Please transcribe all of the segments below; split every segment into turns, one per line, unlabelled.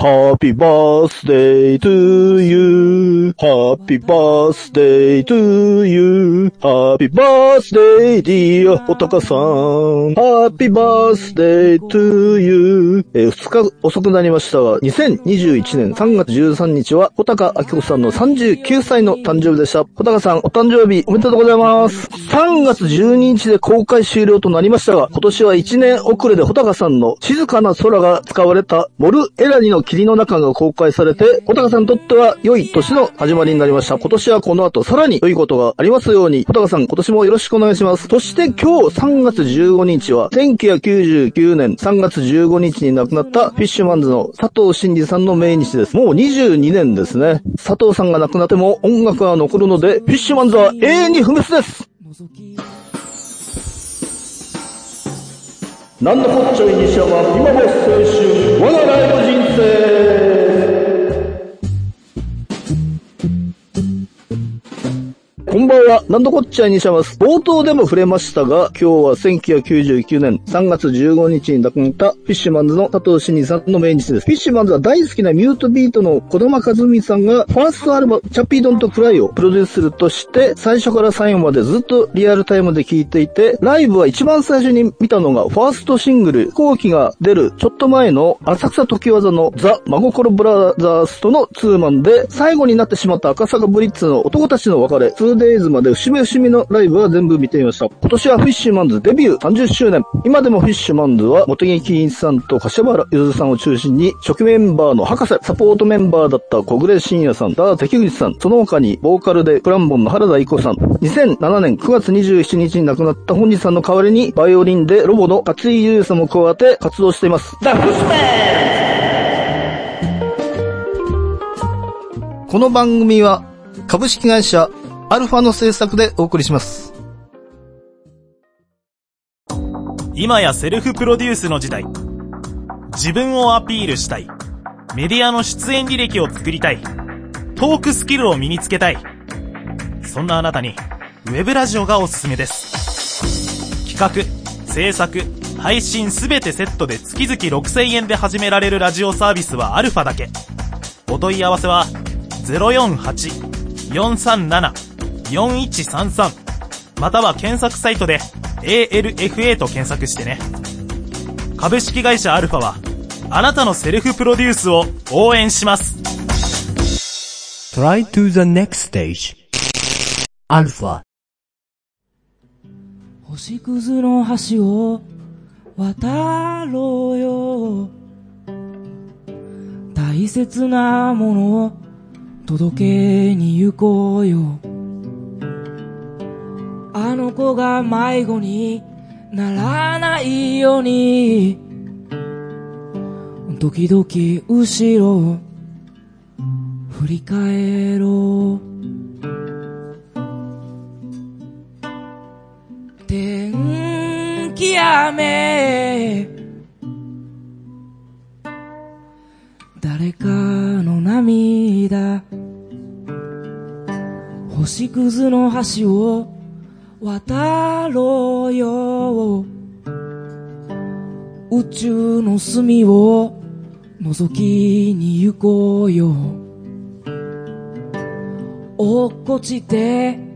Happy birthday to you. Happy birthday to you. Happy birthday dear おたかさん。Happy birthday to you. えー、2日遅くなりましたが、2021年3月13日は、穂高明子さんの39歳の誕生日でした。穂高さん、お誕生日おめでとうございます。3月12日で公開終了となりましたが、今年は1年遅れで穂高さんの静かな空が使われたモルエラニの霧の中が公開されて、小高さんにとっては良い年の始まりになりました。今年はこの後さらに良いことがありますように、小高さん今年もよろしくお願いします。そして今日3月15日は、1999年3月15日に亡くなったフィッシュマンズの佐藤真二さんの命日です。もう22年ですね。佐藤さんが亡くなっても音楽は残るので、フィッシュマンズは永遠に不滅です。なんだこっちゃい西山、今も青春、我がライブ人生。んばんは、なんのこっちゃい西山です。冒頭でも触れましたが、今日は1999年3月15日に亡くなったフィッシュマンズの佐藤伸治さんの命日です。フィッシュマンズは大好きなミュートビートのこだま和文さんが、ファーストアルバム、 Chappie, Don't Cry をプロデュースするとして、最初から最後までずっとリアルタイムで聴いていて、ライブは一番最初に見たのが、ファーストシングル、ひこうきが出るちょっと前の浅草常盤座のザ・真心ブラザーズとのツーマンで、最後になってしまった赤坂ブリッツの男たちの別れ、2 days まで節目節目のライブは全部見てみました。今年はフィッシュマンズデビュー30周年。今でもフィッシュマンズは、茂木欣一さんと柏原譲さんを中心に、初期メンバーの博士、サポートメンバーだった小暮慎也さん、ダー関口さん、その他に、ボーカルでクランボンの原田イコさん、2007年9月27日に亡くなった本日さんの代わりに、バイオリンでロボの勝井優さんも加わって活動しています。ザ・フスメンこの番組は、株式会社アルファの制作でお送りします。
今やセルフプロデュースの時代。自分をアピールしたい。メディアの出演履歴を作りたい。トークスキルを身につけたい。そんなあなたに、ウェブラジオがおすすめです。企画、制作、配信すべてセットで月々6000円で始められるラジオサービスはアルファだけ。お問い合わせは、048-437 4133または検索サイトで ALFA と検索してね。株式会社アルファはあなたのセルフプロデュースを応援します。
Try to the next stage. アルファ
星屑の橋を渡ろうよ大切なものを届けに行こうよあの子が迷子にならないように。時々後ろ振り返ろう。天気雨。誰かの涙。星屑の橋を渡ろうよ。宇宙の隅を覗きに行こうよ。落っこちて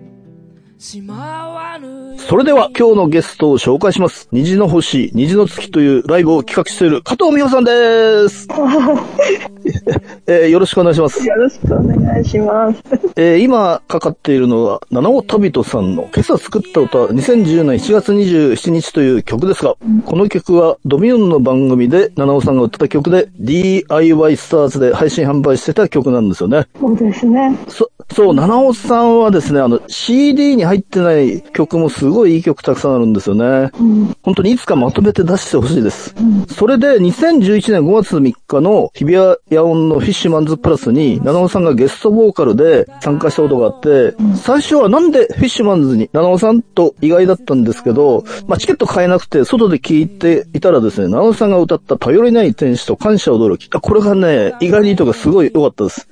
それでは今日のゲストを紹介します。虹の星、虹の月というライブを企画している加藤美穂さんです。えー、よろしくお願いします。
よろしくお願いします。
えー、今かかっているのは、七尾旅人さんの今朝作った歌、2010年7月27日という曲ですが、うん、この曲はドミューンの番組で七尾さんが歌った曲で DIY スターズで配信販売してた曲なんですよね。
そうですね。
そ、そう、七尾さんはですね、あの CD に入ってない曲もすごいいい曲たくさんあるんですよね。うん、本当にいつかまとめて出してほしいです。うん、それで2011年5月3日の日比谷野音のフィッシュマンズプラスに、七尾さんがゲストボーカルで参加したことがあって、最初はなんでフィッシュマンズに七尾さんと意外だったんですけど、まあ、チケット買えなくて外で聞いていたらですね、七尾さんが歌った頼りない天使と感謝驚き。これがね、意外にとかすごい良かったです。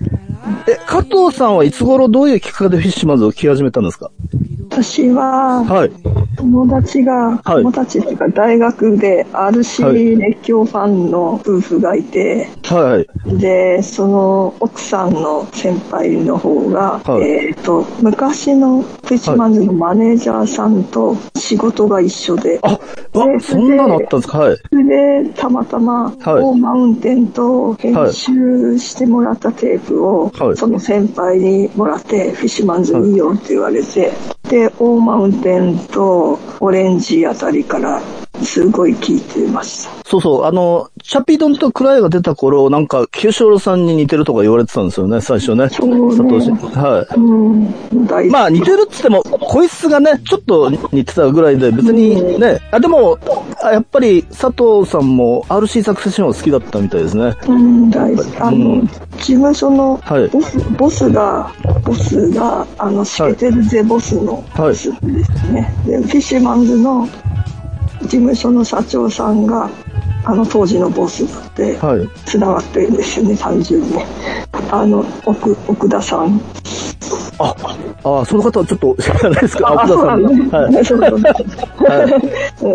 え、加藤さんはいつ頃どういうきっかけでフィッシュマンズを聴き始めたんですか？
私は、
はい。
友達が、
はい。
友達っていうか大学で
はい。
RC 熱狂ファンの夫婦がいて、
はい。
で、その奥さんの先輩の方が、
はい。
えっ、と、昔のフィッシュマンズのマネージャーさんと仕事が一緒で、
あ、あ、そんなのあったんですか？はい。
それで、たまたま、
はい。
大マウンテンと編集してもらったテープを、
はい。
その先輩にもらって、フィッシュマンズいいよって言われて、で、オーマウンテンとオレンジあたりから、すごい聞いてました。
そうそう、あの、チャピドンとクライが出た頃、なんか、清志郎さんに似てるとか言われてたんですよね、最初ね。
そうね
佐藤氏。はい。
うん。
まあ似てるっつっても、声質がね、ちょっと似てたぐらいで、別にね、あ、でも、あやっぱり佐藤さんも RC サクセションは好きだったみたいですね。
うん、大好き。あの、
うん
事務所の
はい
ボス、ボスが、ボスが、あの、シケテルゼボスのボスですね。で、フィッシュマンズの事務所の社長さんが、あの当時のボスで、
はい。
つながってるんですよね、単純に。あの、奥、奥田さん。
あ、あ、その方はちょっと知らないですか？奥田さん。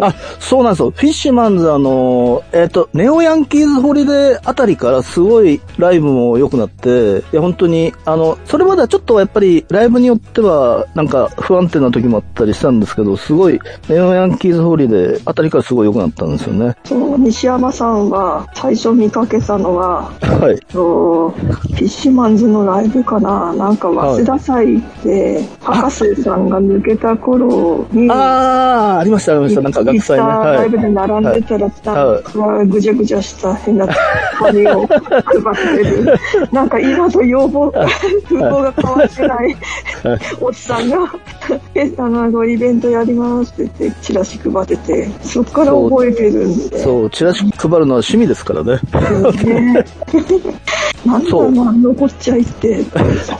あ、そうなんですよ。フィッシュマンズ、あの、えっ、と、 Neo Yankees' Holiday あたりからすごいライブも良くなって、いや、本当に、あの、それまではちょっとやっぱりライブによっては、なんか不安定な時もあったりしたんですけど、すごい、 Neo Yankees' Holiday あたりからすごい良くなったんですよね。
西山さんは最初見かけたのは、
はい。
とフィッシュマンズのライブかななんか早稲田祭で、博士さんが抜けた頃に、
あー、ありました、ありました。なんか学祭ね。
ライブで並んでたら、
はい
なんかぐちゃぐちゃした変な紙を 配ってる。なんか今と要望、風貌が変わってないおじさんが、え、あの、イベントやりますって言って、チラシ配ってて、そっから覚えてるんで。
そう、チラシ配るのは趣味ですからね。
ね。なんだろう、残っちゃいって、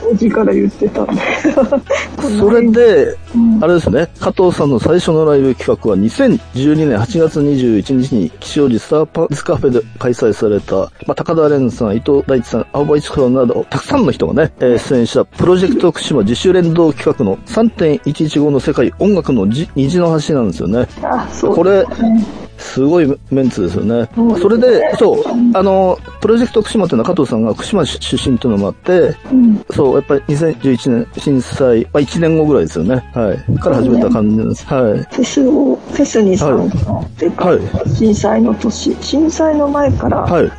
当時から言ってた
それで、あれですね、加藤さんの最初のライブ企画は2012年8月21日に吉祥寺スターパンツカフェで開催された、まあ、高田蓮さん、伊藤大地さん、青葉一子さんなど、たくさんの人がね、えー出演したプロジェクト福島自主連動企画の3.115の世界音楽のじ虹の橋なんですよね。
あ、そう。
これ、すごいメンツですよね
そ
れで、そう、あの、プロジェクト福島っていうのは加藤さんが福島出身っていうのもあって、
うん
そう、やっぱり2011年震災、まあ1年後ぐらいですよね。はい。から始めた感じなんです。はい。
フェスを、フェスに参加っていうか、
はい
震災の年、震災の前から、
はい。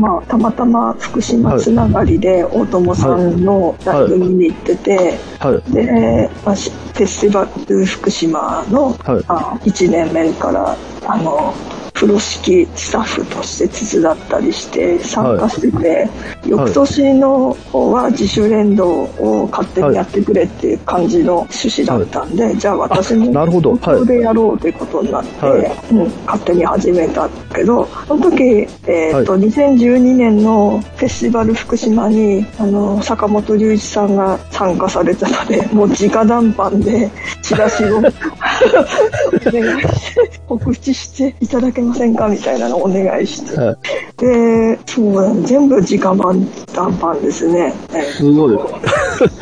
まあ、たまたま福島つながりで、大友さんのライブ見に行ってて、
はい。
で、まあ、しフェスティバル福島の、
はい
あ1年目から、あの、風呂敷スタッフとして手伝ったりして参加してて、翌年の方は自主連動を勝手にやってくれっていう感じの趣旨だったんで、じゃあ私も
あなるほど。はい。
東京でやろうということになって、
はい。
うん、勝手に始めたけど、その時、えっ、と、2012年のフェスティバル福島に、あの、坂本龍一さんが参加されたので、もう直談判でチラシを お願いして、告知していただけませんかみたいなのをお願いして。
はい。
で、そう全部直談判ですね。え
すごい。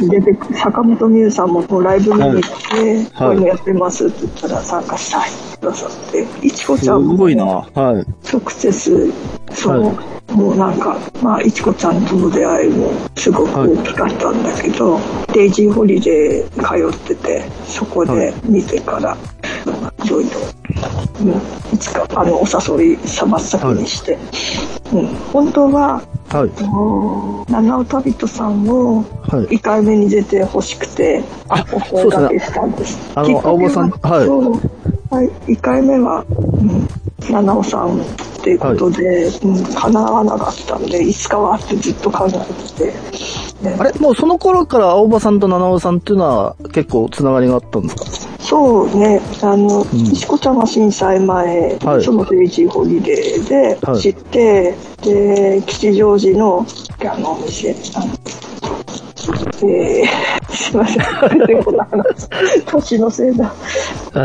出てく坂本美優さんもこうライブ見に行って、
はい
こういうのやってますって言ったら参加したいってくださって、いちこ
す
ちゃんも
ごいな。はい。
直接、そう、
は
もうなんか、まあ、いちこちゃんとの出会いもすごく大きかったんだけど、デイジーホリデー通ってて、そこで見てから、いろいろ、うん、いつか、あの、お誘いさ真っ先にして、うん、本当は、
はい。
七尾旅人さんを
はい。
1回目に出てほしくて、
あ
お声掛けしたんです。
あの青葉さんはい。
はい、1回目は、うん、七尾さんっていうことで、うん、叶わなかったんで、いつかはってずっと考えてて、ね。
あれ？もうその頃から青葉さんと七尾さんっていうのは結構つながりがあったんですか？
そうね、あの、石子ちゃんは震災前、
はい。
そのデイジーホリデーで
はい。
知って、で、吉祥寺の、あの、お店、あのえーすいません。こない話。年のせいだ。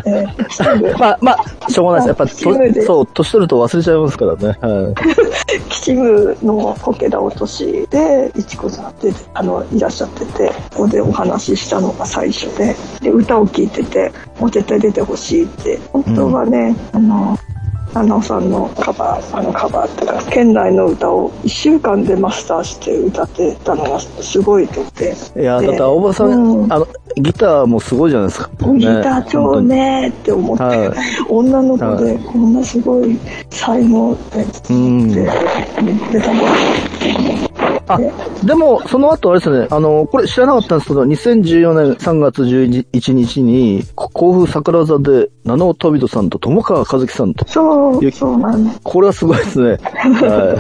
えー、
まあ、まあ、しょうがないです。やっぱ、そう、年取ると忘れちゃいますからね。はい。
キチムのこけら落としで、いちこさんって、あの、いらっしゃってて、ここでお話ししたのが最初で、で、歌を聴いてて、もう絶対出てほしいって、本当はね、あの、七尾さんのカバー、あのカバーっていうか、県内の歌を1週間でマスターして歌ってたのがすごいとって。
いや、
で
だって青葉さん、
うん。
あの、ギターもすごいじゃないですか。
ギター超ねって思って、
はい。
女の子でこんなすごい才能で、
うん。
で、出たもん。
あ、でも、その後あれですね、あの、これ知らなかったんですけど、2014年3月11日に、こ甲府桜座で、七尾飛人さんと友川和樹さんと、
そう、
ゆ
そうなんです。
これはすごいですね。は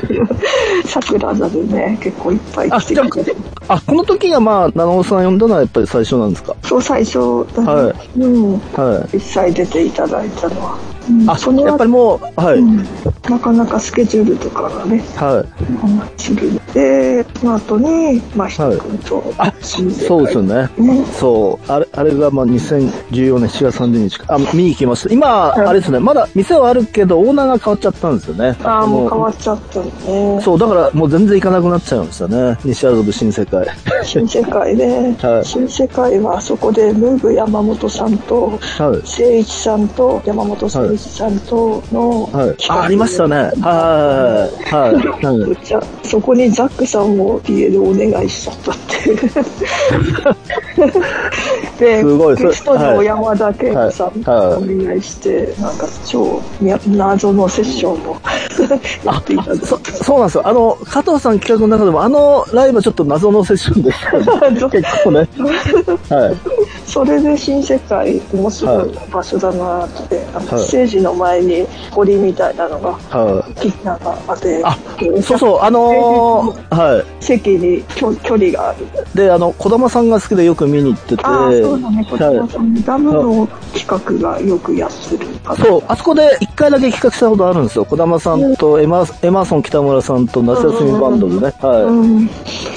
い。
桜座でね、結構いっぱい来てくれて。
あ、あ、この時がまあ、七尾さん呼んだのはやっぱり最初なんですか？
そう、最初だね、
は
うん、
はい。
実際出ていただいたのは。うん
あ、
その後
やっぱりもう、はい。
うんなかなかスケジュールとかがね、
はい。
こんなするで、その後に、まあ、ひと君と、
あ、
新世界
そうですよね。
ね。
そう。あれ、あれがまあ2014年4月30日か。あ、見に行きました。今、あれですね。まだ店はあるけど、オーナーが変わっちゃったんですよね。
ああ、もう
の
変わっちゃったのね。
そう、だからもう全然行かなくなっちゃいましたね。西麻布新世界。
新世界で、
はい
新世界はそこでムーブ山本さんと、
はい。
誠一さんと山本誠一さんとの、
はい。あ、ありましたね。はい。はい。はい。はい。
じゃそこにザックさんを PA でお願いしちゃったっていう。です
ごい
ゲストの山田圭子さんお願いして、なんか超み謎のセッションをやっていた。
そそうなんですよ。あの、加藤さん企画の中でも、あのライブはちょっと謎のセッションでしたね。結構ね。はい。
それで新世界面白い場所だなって、あの
はい
ステージの前に堀みたいなのが、
はい。
なんかあって、
あ、そうそう、あのー、はい。
席に距距離がある。
で、あの、小玉さんが好きでよく見に行ってて、
ああ、そうだね、こちら
はい
さん、ダムの企画がよくやってる方。
そう、あそこで一回だけ企画したことあるんですよ。小玉さんとエマエマーソン北村さんと夏休みバンドでね。はい。
うん、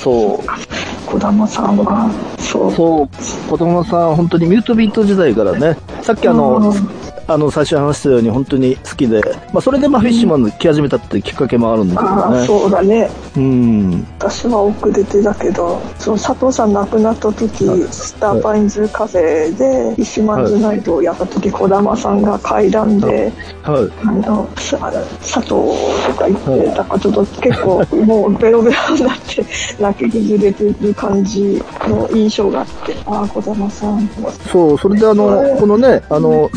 そう。
小玉さんは、そう。
そう、子供さん、本当にミュートビート時代からね、さっきあの、
うん
あの、最初に話したように本当に好きで、まあ、それでまあ、フィッシュマンの来始めたってきっかけもあるんですけど
ああ、
ね。
そうだね。
うん。
私は遅れてだけど、その佐藤さん亡くなった時、スターパインズカフェで、フィッシュマンズナイトをやった時、小玉さんが階段で、
はい。
あの、さ佐藤とか言って、だからちょっと結構もうベロベロになって 泣き崩れてる感じの印象があって、ああ、小玉さん、
そう、それであの、このね、あの、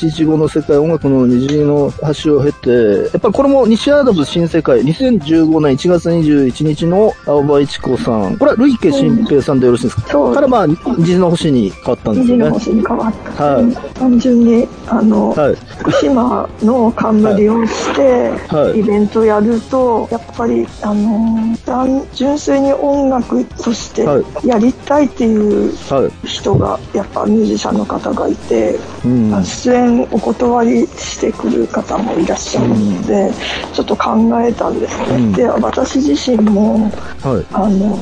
3.115の世界音楽の虹の橋を経て、やっぱりこれも西アダブ新世界、2015年1月21日の青葉一子さん、これは累計新平さんでよろしいですか、
そう
からまあ、虹の星に変わったんです
虹の
よね。
星に変わった。
はい
単純に、あの、
はい。
福島の冠をして、
はい
イベントやると、やっぱり、あの、単純粋に音楽として
は
やりたいっていう
はい。
人が、やっぱミュージシャンの方がいて、
うん。
出演お断りしてくる方もいらっしゃるので、ちょっと考えたんですね。
うん
で、私自身も、
はい。
あの、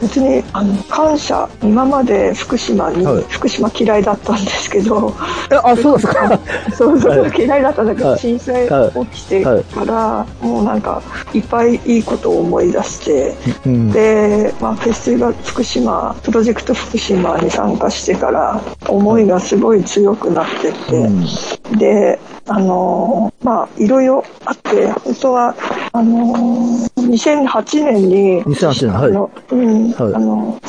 別に、あの、感謝、今まで福島に、
はい
福島嫌いだったんですけど、
え、あ、そうですか？
そうそう、
はい
嫌いだったんだけど、
はい
震災起きてから、もうなんか、いっぱいいいことを思い出して、
うん。
で、まあ、フェスティバル福島、プロジェクト福島に参加してから、思いがすごい強くなってって、で、あのーまあ、いろいろあって、本当は、あのー2008年に、
2008年はい
あのうん、
はい
あの、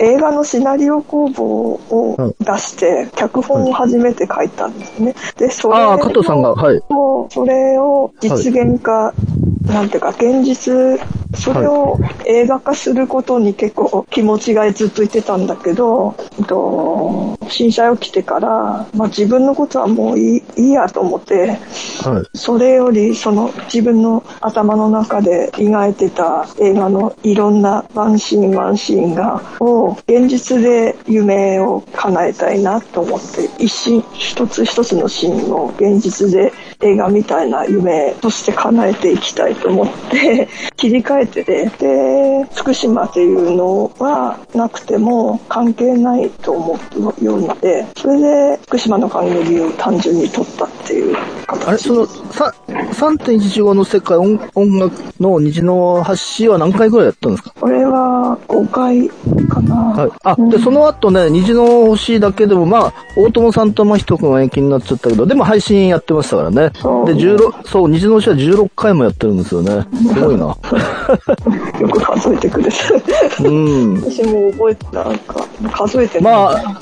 映画のシナリオ工房を出して、脚本を初めて書いたんですね。で、それ
ああ、加藤さんが、はい。
をそれを実現化、なんていうか、現実、それを映画化することに結構気持ちがずっといってたんだけど、と震災起きてから、まあ、自分のことはもういいやと思って、
はい。
それよりその自分の頭の中で描いてた映画のいろんなワンシーンワンシーンがを現実で夢を叶えたいなと思って一心一つ一つのシーンを現実で映画みたいな夢として叶えていきたいと思って 切り替えててで福島っていうのはなくても関係ないと思うようになってそれで福島の管理を単純に取ったっていう形
あれ、その、さ、3.15の世界音音楽の虹の橋は何回ぐらいやったんですか？
これは5回かな。
はい。あ、
うん
で、その後ね、虹の星だけでも、まあ、大友さんと真人くんは延期になっちゃったけど、でも配信やってましたからね。
そう
で、16、そう、虹の星は16回もやってるんですよね。すごいな。
よく数えてくれて。
うん。
私も覚えてなんか、数えて
まあ、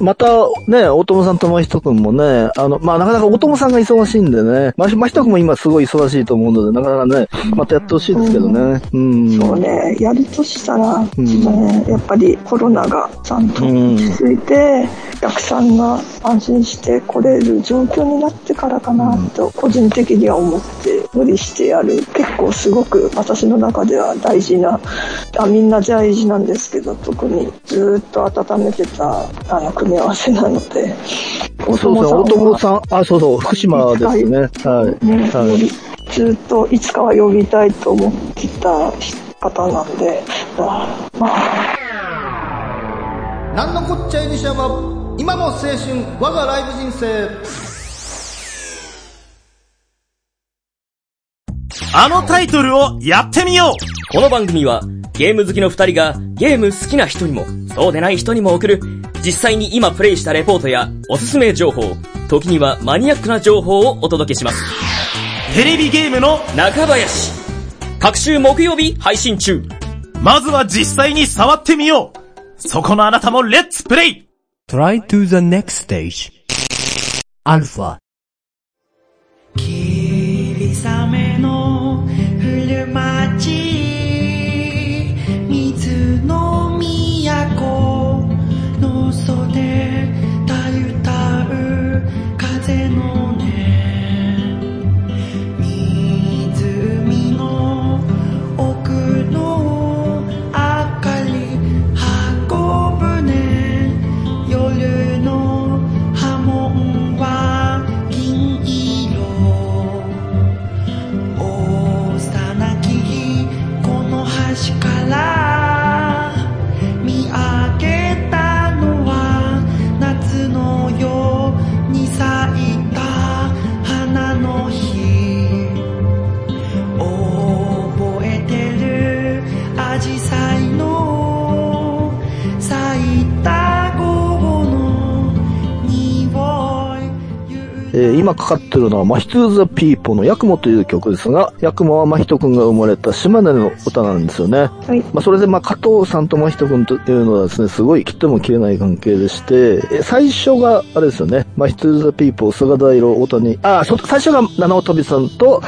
またね、大友さんと真人くんもね、あの、まあなかなか大友さんが忙しいんでね、ま真人も今すごい忙しいと思うので、なかなかね、またやってほしいですけどね。うん。
そうね、やるとしたら、
ん
ね、やっぱりコロナがちゃんと
うん
落ち着いて、お客さんが安心して来れる状況になってからかなと、個人的には思って無理してやる。結構すごく私の中では大事な、あみんな大事なんですけど、特にずっと温めてたあの組み合わせなので、大
そうですね、大友さん、あ、そうそう、福島ですね。はい。
ね、
はい。
ずっといつかは呼びたいと思ってた方なんで、あ。まあ、
なんのこっちゃいにしゃば、今も青春、我がライブ人生。
あのタイトルをやってみよう。
この番組はゲーム好きの二人がゲーム好きな人にも。そうでない人にも送る。実際に今プレイしたレポートやおすすめ情報、時にはマニアックな情報をお届けします。
テレビゲームの、
中林各週木曜日配信中
まずは実際に触ってみようそこのあなたもレッツプレイ
Try to the next stage. Alpha.
霧雨の降る街るの
は、マヒトゥーザピーポーのヤクモという曲ですが、ヤクモはマヒト君が生まれた島根の歌なんですよね。
はい。
まあ、それで、まあ、加藤さんとマヒト君というのはですね、すごい切っても切れない関係でして、え最初が、あれですよね、マヒトゥザピーポー、菅平大谷、あ、そ最初が七尾旅人さんと、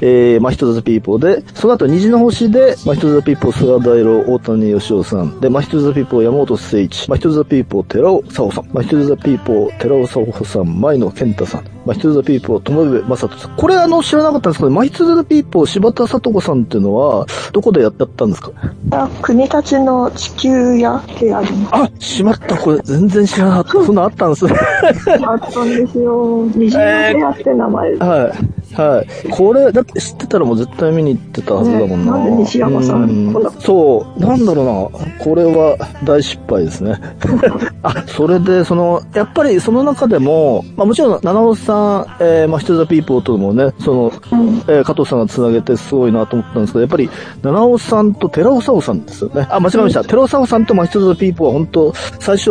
えー、マヒトゥザピーポーで、その後虹の星で、マヒトゥザピーポー、菅平大谷能生さん、で、マヒトゥザピーポー、山本精一、マヒトゥザピーポー、寺尾沙穂さん、マヒトゥザピーポー、寺尾沙穂さん、前野健太さん、マヒトゥザピーポー、友部正人さん。これあの、知らなかったんですけど、マヒトゥザピーポー、柴田聡子さんっていうのは、どこでやったんですか？
あ国立の地球屋ってありま
あ、しまった、これ全然知らなかった。そんなあったんですね。
す。あったんですよ。虹の部屋って名前。
はい。はい。これ、だって知ってたらもう絶対見に行ってたはずだもんな。
ねなんで西山さんんな
そう。なんだろうな。これは大失敗ですね。あ、それで、その、やっぱりその中でも、まあもちろん、七尾さん、えー、まあ、ヒトザピーポーともね、その、えー加藤さんが繋げてすごいなと思ったんですけど、やっぱり、七尾さんと寺尾沙穂さんですよね。あ、間違えました。寺尾沙穂さんとマヒトザピーポーは本当最初、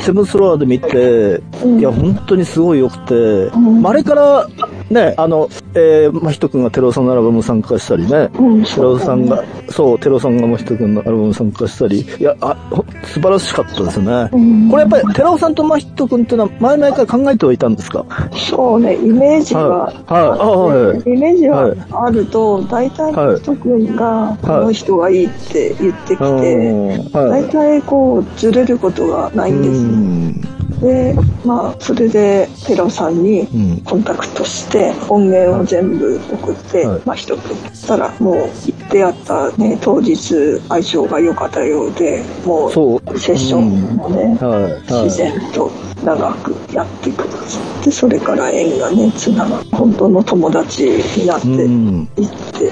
セブンスロアで見て、いや、本当にすごい良くて、まああれから、ね、あの、えー、真人くんが寺尾さんのアルバム参加したりね、
うん
寺尾さんが、そう、寺尾さんが真人くんのアルバム参加したり、いや、あ、ほ素晴らしかったですね。これやっぱり寺尾さんと真人くんっていうのは前々から考えてはいたんですか？
そうね、イメージが、
はい。はい。あはい。
イメージ
は
あると、大体の人君が、この人がいいって言ってきて、
うん。はい。
大体こう、ずれることがないんですね。
うん
で、まあ、それで、ペロさんに
うん
コンタクトして、音源を全部送って、
はい
まあ、一組。そしたら、もう、出会ったね、当日、相性が良かったようで、もう。セッションもね、
はい。はい
自然と長くやってくださって、それから縁がね、つながって、本当の友達になって
うん。
いって、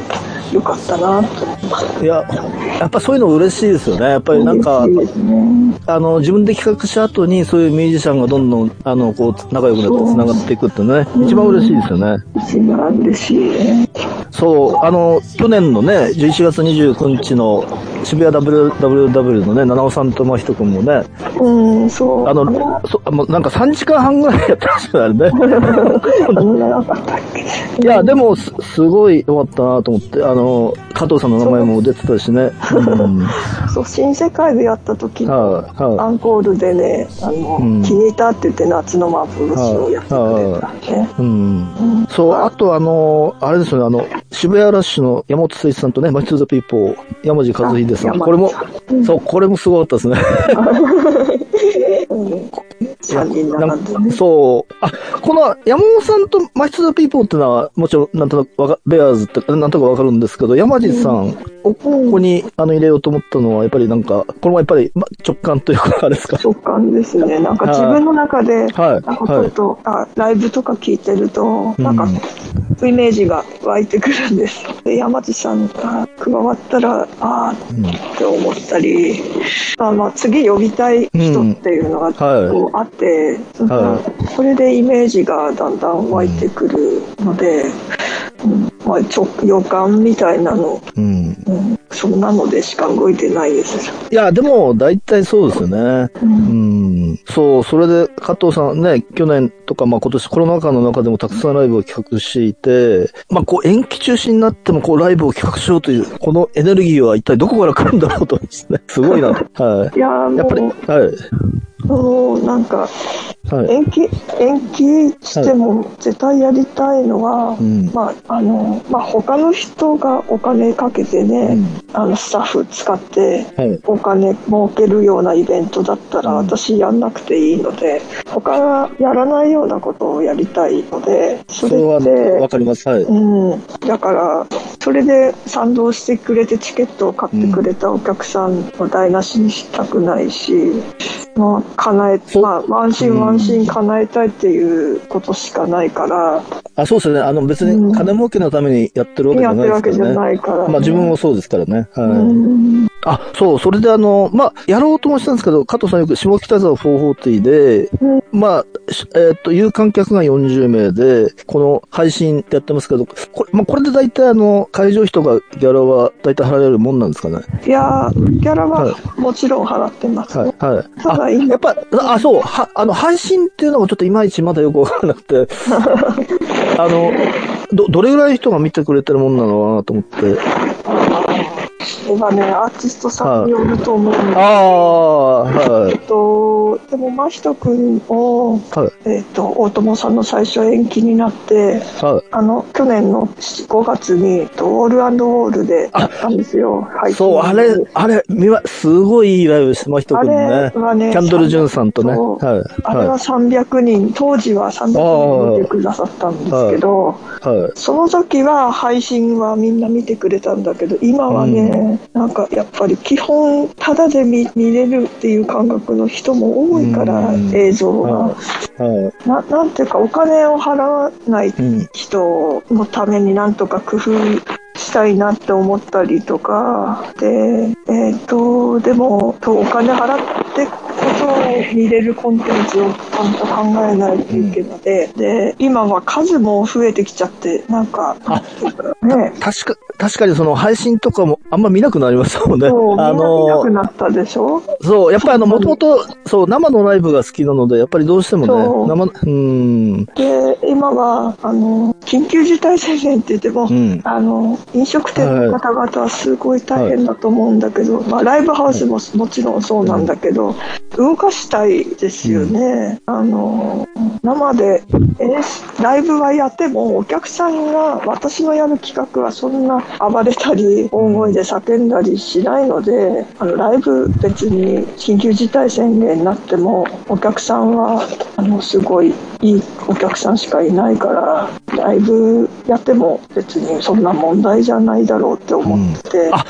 よかったなと思います。
いや、やっぱそういうの嬉しいですよね。やっぱりなんか、
ね。
あの、自分で企画した後に、そういうミュージシャンがどんどん、あの、こう、仲良くなって繋がっていくってね、一番嬉しいですよね。
一番嬉しいね。
そう、あの、去年のね、11月29日の渋谷 WWW のね、七尾さんと真人君もね、
うん、そう。
あの、そもうなんか3時間半ぐらいやったよね。
そんななかったっけ
いや、でも、す、すごい良かったなと思って、あの、加藤さんの名前も出てたしね。うん。は
そう、新世界でやった時
い、
のア
は
ンコールでね、あの、
うん
気に入ったって言って夏の幻をやってくれたね。
い。うん。そう、あとあの、あれですよね、あの、渋谷ラッシュの山本誠一さんとね、マチツーザピーポー、山地和秀さん。
あ山地
これも、そう、これもすごかったですね。
うん。
そう。あ、この山本さんとマチツーザピーポーってのは、もちろん、なんとなくわか、ベアーズって、なんとかわかるんですけど、山地さんをここに、あの、入れようと思ったのは、やっぱりなんか、これもやっぱり、ま、直感というか、あれですか？
直感ですね。なんか自分の中で、
はい
なんかちょっと、あライブとか聞いてると、なんか、イメージが湧いてくるんです。で、山地さんが加わったら、ああって思ったり、まあまあ、次呼びたい人っていうのが、
はい。
こうあって、
は
それでイメージがだんだん湧いてくるので、うんまあ、直予感みたいなの、
うん。
うん、そんなのでしか動いてないです。
いや、でも、大体そうですよね。うん。そう、それで、加藤さんね、去年とか、まあ今年コロナ禍の中でもたくさんライブを企画していて、まあこう延期中止になってもこうライブを企画しようという、このエネルギーは一体どこから来るんだろうとですね。すごいなと。はいい。やっぱり、
も
はい。
う、もうなんか、
はい。
延期、延期しても絶対やりたいのは、
うん
まあ、あの、まあ、他の人がお金かけてね、あの、スタッフ使って、
はい。
お金儲けるようなイベントだったら、私やんなくていいので、他がやらないようなことをやりたいので、それって、
わかります。はい。
うん、だから、それで賛同してくれてチケットを買ってくれたお客さんを台無しにしたくないし、まあ、叶え、まあ、ワンシーンワンシーン叶えたいっていうことしかないから、
あ、そうですよね。あの別
うん
に金儲けのためにやってるわけじ
や
ゃ
ってるわけじゃ
ないですからね。
ないから、ね。
まあ自分もそうですからね。はい。
うん
あ、そう、それであの、まあ、やろうともしたんですけど、加藤さんよく下北沢440で、
うん
まあ、しえーっと、有観客が40名で、この配信ってやってますけど、これ、まあ、これで大体あの、会場費とかギャラは大体払われるもんなんですかね？
いやー、ギャラ
は
はもちろん払ってます。
はい、はい。
ただ
やっぱ、あ、そう、は、あの、配信っていうのがちょっといまいちまだよくわからなくて、あの、ど、どれぐらいの人が見てくれてるもんなのかなと思って。
はね、アーティストさんによると思うんで
はい
えっ。と、でも、真人君を、
はい。
えっと、大友さんの最初延期になって、
はい。
あの、去年の5月に、えっとオールウォールでやったんですよ。はい。
そう、あれ、あれ、みわ、すごいいいライブしてましたけどね。
あれはね
キャンドル・ジュンさんとね。はい。
あれは
は
300人、当時は300人見てくださったんですけど、
い。はい。
その時は配信はみんな見てくれたんだけど、今はね、なんかやっぱり基本、ただで見見れるっていう感覚の人も多いから、
うん
映像が。
はい。
ななんていうか、お金を払わない
うん。
人のためになんとか工夫したいなって思ったりとか、で、えっ、と、でも、とお金払ってこそ見れるコンテンツをちゃんと考えないといけない。ので、で、今は数も増えてきちゃって、なんか、
あ
ね、
確か、確かにその配信とかもあんま見なくなりましたもんね。
そう、
あ
見な
の
く、なったでしょ？
そう、やっぱりあの、もともと、そう、生のライブが好きなので、やっぱりどうしてもね、生、うん、
で、今は、あの、緊急事態宣言って言っても、
うん。
あの、飲食店の方々はすごい大変だと思うんだけど、まあ、ライブハウスももちろんそうなんだけど、動かしたいですよね。あの、生でライブはやっても、お客さんが私のやる企画はそんな暴れたり、大声で叫んだりしないので、あのライブ別に緊急事態宣言になっても、お客さんは、あの、すごいいいお客さんしかいないから、ライブやっても別にそんな問題じゃないだろうって思ってて、
あ、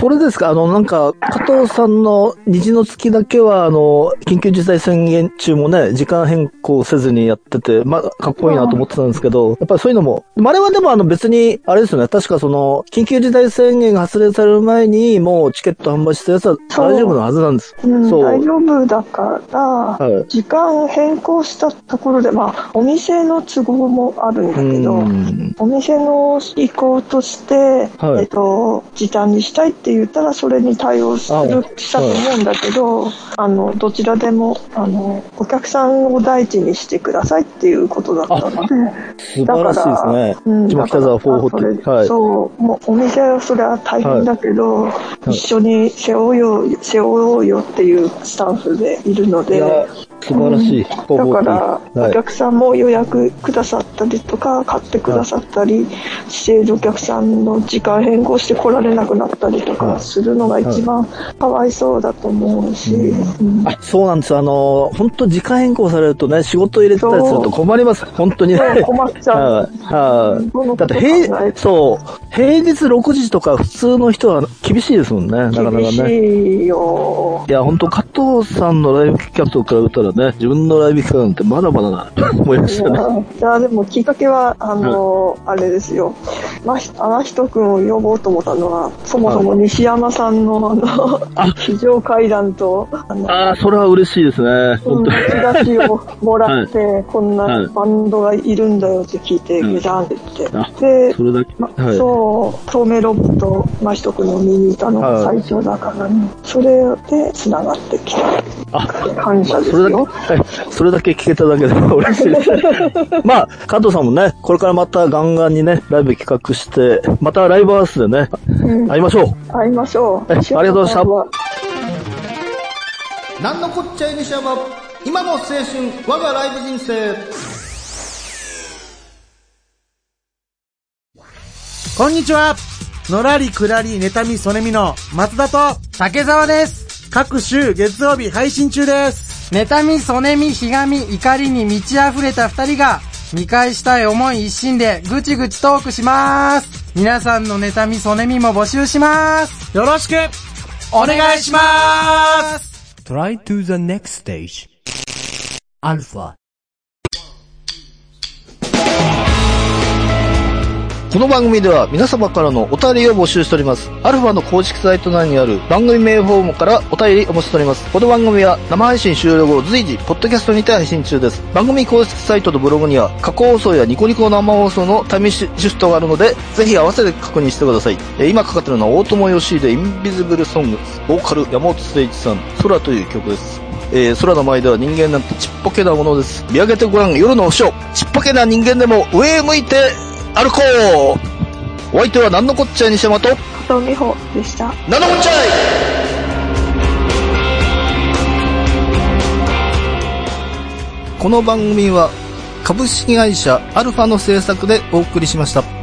それですか？あの、なんか、加藤さんの虹の月だけは、あの、緊急事態宣言中もね、時間変更せずにやってて、まあ、かっこいいなと思ってたんですけど、やっぱりそういうのも、あれはでもあの別に、あれですよね、確かその、緊急事態宣言が発令される前に、もうチケット販売したやつは大丈夫なはずなんです。
うん、
そう。
大丈夫だから、
はい。
時間変更したところで、まあ、お店の都合もあるんだけど、
うん。
お店の意向として、
はい
えっと、時短にしたいって言ったら、それに対応す
あ
る、したと思うんだけど、あの、どちらでも、あの、お客さんを第一にしてくださいっていうことだったので、
素晴らしいですね。
うん、
下北沢
だから
440。
それ
はい。
そう、もうお店はそれは大変だけど、
い
一緒に背負おうよ、背負おうよっていうスタンフでいるので、
素晴らしい。
だから、
はい。
お客さんも予約くださったりとか、買ってくださったりしているお客さんの時間変更して来られなくなったりとかするのが一番かわいそうだと思うし、うん
あ、そうなんです。あの、本当時間変更されるとね、仕事入れてたりすると困ります。本当にね。
困っちゃう
はい。だって平、そう、平日6時とか普通の人は厳しいですもんね。なかなか
厳し
ね。
いよ。
いや、本当加藤さんのライブ企画と比べたらね、自分のライブ企画なんてまだまだな、と思いましたね。
いや、でもきっかけは、あの、あれですよ。まひ、荒人くんを呼ぼうと思ったのは、そもそも西山さんの、あの、非常階段と、あの、
ああ、それは嬉しいですね。
うん
本当に。
チラシをもらって、こん
は
ないバンドがいるんだよって聞いて、
うん
ゲジャンって言
あ
って。で、
それだけ？
ま
はい。
そう、透明ロボット、真人くんの見に行ったのが最初だからね。それで繋がってきた。
あ、
感謝です
それだけ、
よ。
はい。それだけ聞けただけでも嬉しいです。まあ、加藤さんもね、これからまたガンガンにね、ライブ企画して、またライブハウスでね、
うん
会いましょう。
会いましょう。
はいありがとうございました。なんのこっちゃいにしゃば、今の青春、我がライブ人生。
こんにちはのらりくらり妬みそねみの松田と
竹沢です。
各週月曜日配信中です。
妬み、そねみ、ひがみ、怒りに満ち溢れた二人が、見返したい思い一心でぐちぐちトークしまーす。皆さんの妬み、そねみも募集しまーす。
よろしく
お願いしまーす
Try to the next stage. Alpha.
この番組では皆様からのお便りを募集しております。アルファの公式サイト内にある番組名フォームからお便りお待ちしております。この番組は生配信終了後随時、ポッドキャストにて配信中です。番組公式サイトとブログには過去放送やニコニコ生放送のタイムシフトがあるので、ぜひ合わせて確認してください。えー今かかってるのは大友よしでインビジブルソング、ボーカル山本誠一さん、空という曲です。えー空の前では人間なんてちっぽけなものです。見上げてごらん夜の星を。ちっぽけな人間でも上へ向いて歩こうお相手は何のこっちゃい西山と、
加藤美穂でした。
何のこっちゃいこの番組は株式会社アルファの制作でお送りしました。